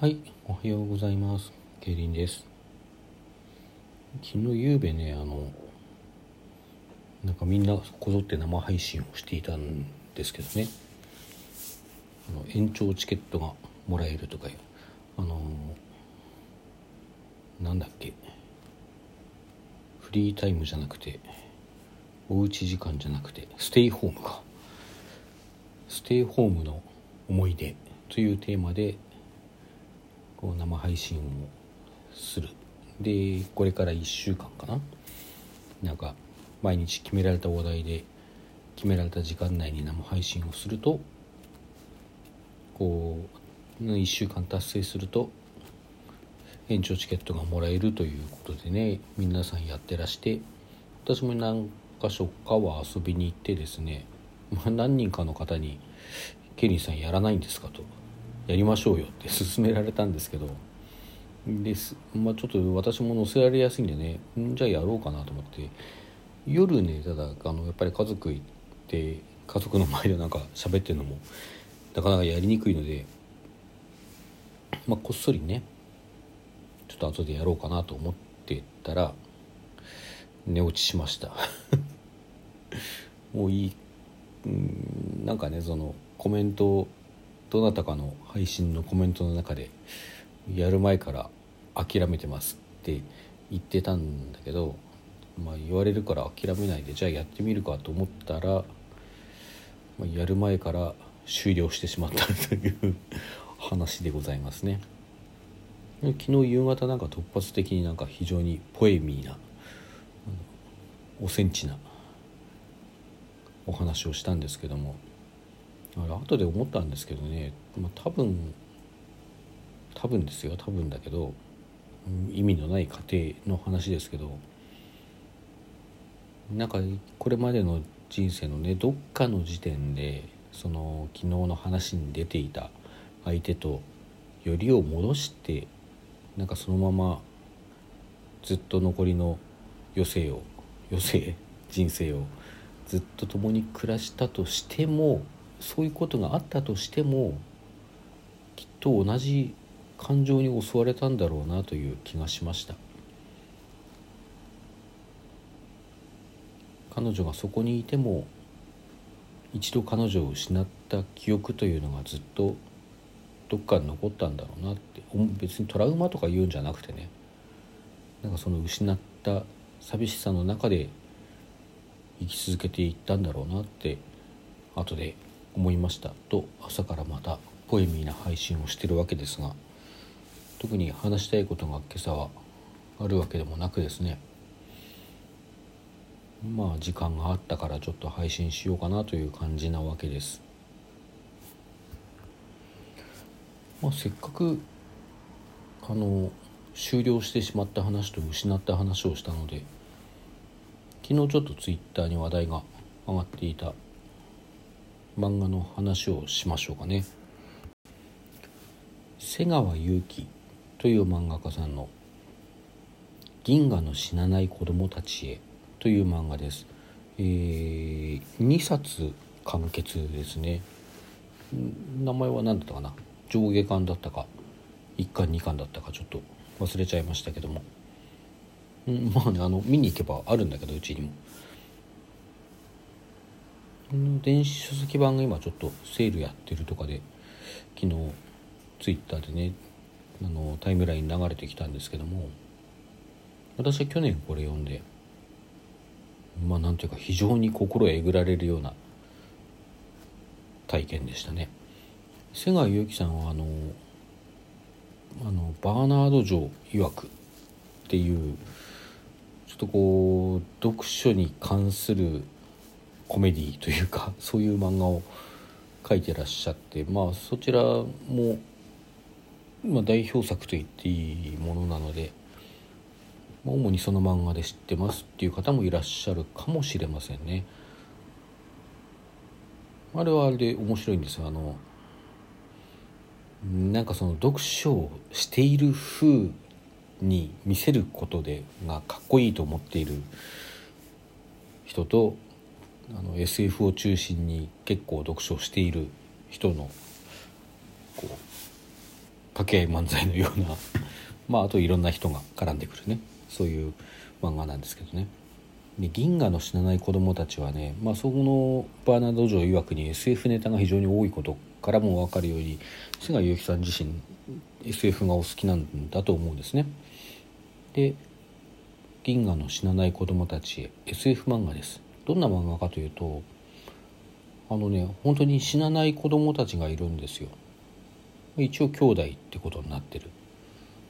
はい、おはようございます。ケイリンです。昨日夕べね、あの、なんかみんなこぞって生配信をしていたんですけどね。あの延長チケットがもらえるとかいう、あの、なんだっけ。フリータイムじゃなくて、おうち時間じゃなくて、ステイホームか。ステイホームの思い出というテーマでこう生配信をするでこれから1週間かななんか毎日決められたお題で決められた時間内に生配信をするとこう1週間達成すると延長チケットがもらえるということでね皆さんやってらして私も何か所かは遊びに行ってですね、まあ、何人かの方に「ケリーさんやらないんですか?」とやりましょうよって勧められたんですけどです、まあ、ちょっと私も乗せられやすいんでねんじゃあやろうかなと思って。夜ねただあのやっぱり家族行って家族の前でなんか喋ってるのもなかなかやりにくいので、まあ、こっそりねちょっと後でやろうかなと思ってたら寝落ちしました。もういいうんなんかねそのコメントどなたかの配信のコメントの中でやる前から諦めてますって言ってたんだけど、まあ、言われるから諦めないでじゃあやってみるかと思ったら、まあ、やる前から終了してしまったという 話でございますね。昨日夕方なんか突発的になんか非常にポエミーなおセンチなお話をしたんですけどもあれ後で思ったんですけどね、まあ、多分多分ですよ多分だけど意味のない家庭の話ですけどなんかこれまでの人生のねどっかの時点でその昨日の話に出ていた相手とよりを戻してなんかそのままずっと残りの余生を余生人生をずっと共に暮らしたとしてもそういうことがあったとしてもきっと同じ感情に襲われたんだろうなという気がしました。彼女がそこにいても一度彼女を失った記憶というのがずっとどっかに残ったんだろうなって別にトラウマとか言うんじゃなくてね。なんかその失った寂しさの中で生き続けていったんだろうなって後で思いましたと朝からまたポエミーな配信をしてるわけですが特に話したいことが今朝はあるわけでもなくですねまあ時間があったからちょっと配信しようかなという感じなわけです。まあ、せっかくあの終了してしまった話と失った話をしたので昨日ちょっとツイッターに話題が上がっていた漫画の話をしましょうかね。瀬川祐樹という漫画家さんの「銀河の死なない子供たちへ」という漫画です、えー、2冊完結ですね。名前は何だったかな？上下巻だったか1巻2巻だったかちょっと忘れちゃいましたけども、うん、まあねあの見に行けばあるんだけどうちにも。電子書籍版が今ちょっとセールやってるとかで昨日ツイッターでねあのタイムライン流れてきたんですけども私は去年これ読んでまあなんていうか非常に心えぐられるような体験でしたね。瀬川祐樹さんはあのあのバーナード・ジョー曰くっていうちょっとこう読書に関するコメディというか そういう漫画を描いてらっしゃってまあそちらも、まあ、代表作と言っていいものなので、まあ、主にその漫画で知ってますっていう方もいらっしゃるかもしれませんね。あれはあれで面白いんですよあのなんかその読書をしている風に見せることでがかっこいいと思っている人とあの SF を中心に結構読書している人のこう掛け合い漫才のような まああといろんな人が絡んでくるねそういう漫画なんですけどねで銀河の死なない子供たちはね、まあ、そこのバーナード城曰くに SF ネタが非常に多いことからも分かるように菅祐樹さん自身 SF がお好きなんだと思うんですね。で「銀河の死なない子供たち」SF 漫画です。どんな漫画かというとあのね本当に死なない子供たちがいるんですよ。一応兄弟ってことになってる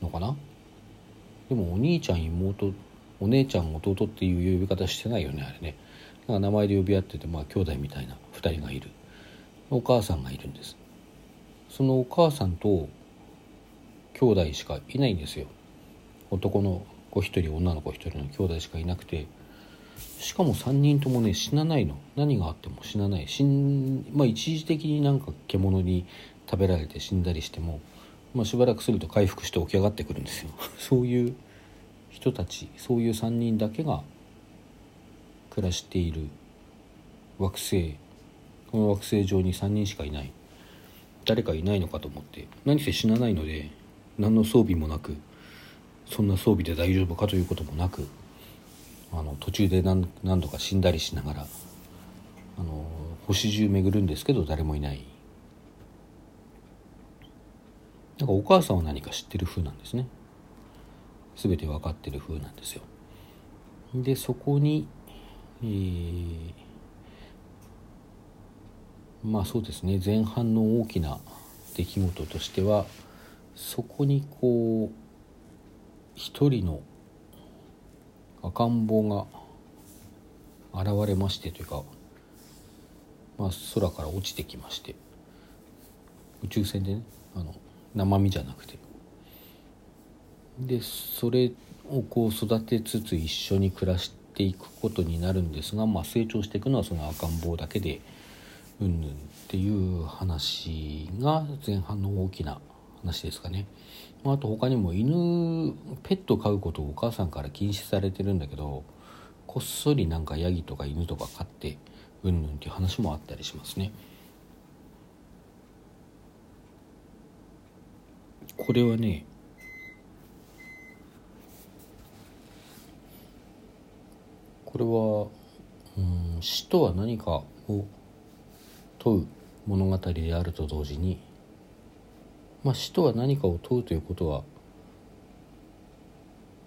のかな。でもお兄ちゃん妹お姉ちゃん弟っていう呼び方してないよねあれね。なんか名前で呼び合っててまあ兄弟みたいな2人がいる。お母さんがいるんです。そのお母さんと兄弟しかいないんですよ。男の子1人女の子1人の兄弟しかいなくて。しかも3人ともね死なないの。何があっても死なない。死ん、まあ、一時的になんか獣に食べられて死んだりしても、まあ、しばらくすると回復して起き上がってくるんですよ。そういう人たちそういう3人だけが暮らしている。惑星。この惑星上に3人しかいない。誰かいないのかと思って。何せ死なないので何の装備もなくそんな装備で大丈夫かということもなく。あの途中で何何度か死んだりしながらあの星中巡るんですけど誰もいない。なんかお母さんは何か知ってる風なんですね。全て分かってる風なんですよ。でそこに、えー、まあそうですね。前半の大きな出来事としてはそこにこう一人の赤ん坊が現れましてというか、まあ、空から落ちてきまして宇宙船でねあの生身じゃなくてでそれをこう育てつつ一緒に暮らしていくことになるんですが、まあ、成長していくのはその赤ん坊だけでうんぬんっていう話が前半の大きな話ですかね。あと他にも犬ペット飼うことをお母さんから禁止されてるんだけどこっそりなんかヤギとか犬とか飼ってうんぬんっていう話もあったりしますね。これはねこれはうん死とは何かを問う物語であると同時にまあ、死とは何かを問うということは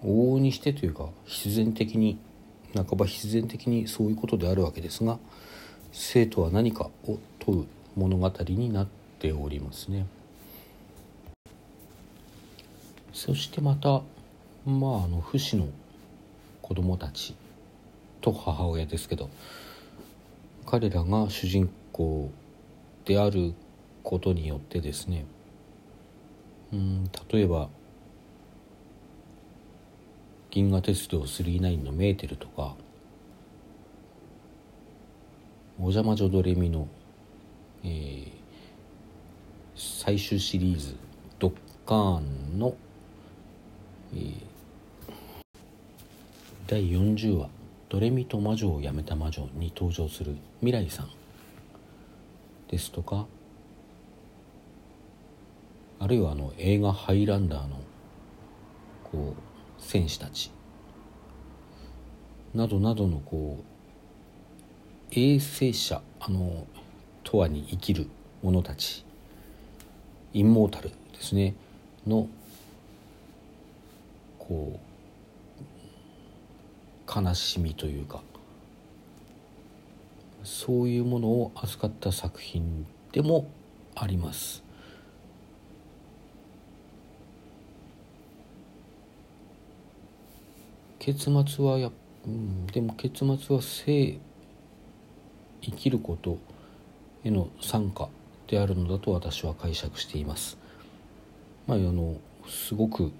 往々にしてというか必然的に半ば必然的にそういうことであるわけですが生とは何かを問う物語になっておりますね。そしてまたまああの不死の子供たちと母親ですけど彼らが主人公であることによってですねうん例えば「銀河鉄道999」のメーテルとか「お邪魔女ドレミの」えー、最終シリーズ「ドッカーンの」えー、第40話「ドレミと魔女をやめた魔女」に登場する未来さんですとかあるいはあの映画「ハイランダーの」こう戦士たち。などなどのこう衛星者あのとわに生きる者たち。インモータルですね。のこう悲しみというか。そういうものを扱った作品でもあります。結末はや、うん、でも結末は生生きることへの参加であるのだと私は解釈しています。まあ、あのすごく、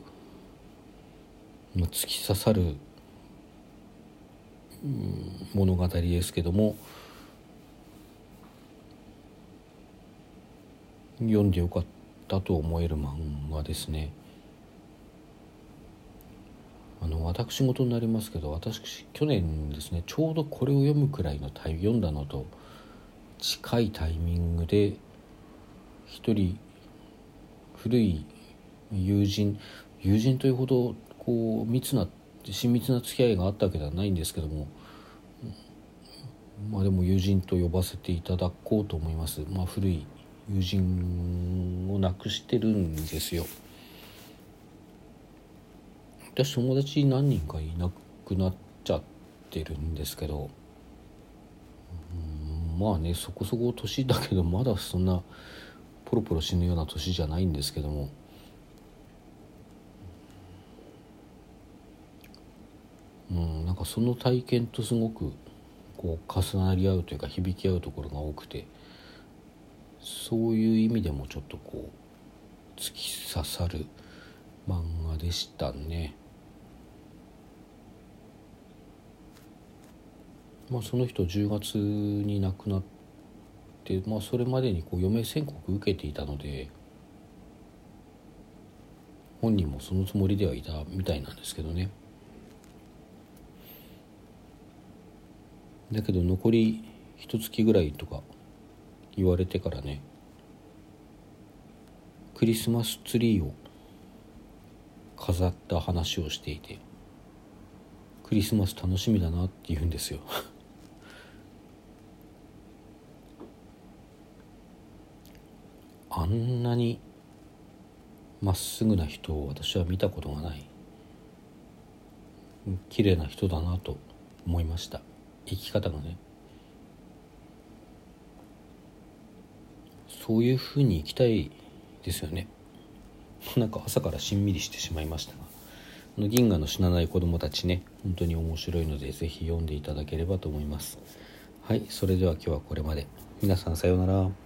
まあ、突き刺さる、うん、物語ですけども読んでよかったと思える漫画ですね。あの私事になりますけど私去年ですねちょうどこれを読むくらいのタイ読んだのと近いタイミングで一人古い友人友人というほどこう密な親密な付き合いがあったわけではないんですけどもまあでも友人と呼ばせていただこうと思います。まあ古い友人を亡くしてるんですよ。私友達何人かいなくなっちゃってるんですけどまあねそこそこ年だけどまだそんなポロポロ死ぬような年じゃないんですけどもうんなんかその体験とすごくこう重なり合うというか響き合うところが多くてそういう意味でもちょっとこう突き刺さる漫画でしたね。まあ、その人10月に亡くなって、まあ、それまでにこう余命宣告受けていたので本人もそのつもりではいたみたいなんですけどね。だけど残り一月ぐらいとか言われてからねクリスマスツリーを飾った話をしていてクリスマス楽しみだなって言うんですよ あんなにまっすぐな人を私は見たことがない。綺麗な人だなと思いました。生き方がね。そういうふうに生きたいですよね。なんか朝からしんみりしてしまいましたが。の銀河の死なない子供たちね。本当に面白いので是非読んでいただければと思います。はいそれでは今日はこれまで。皆さんさようなら。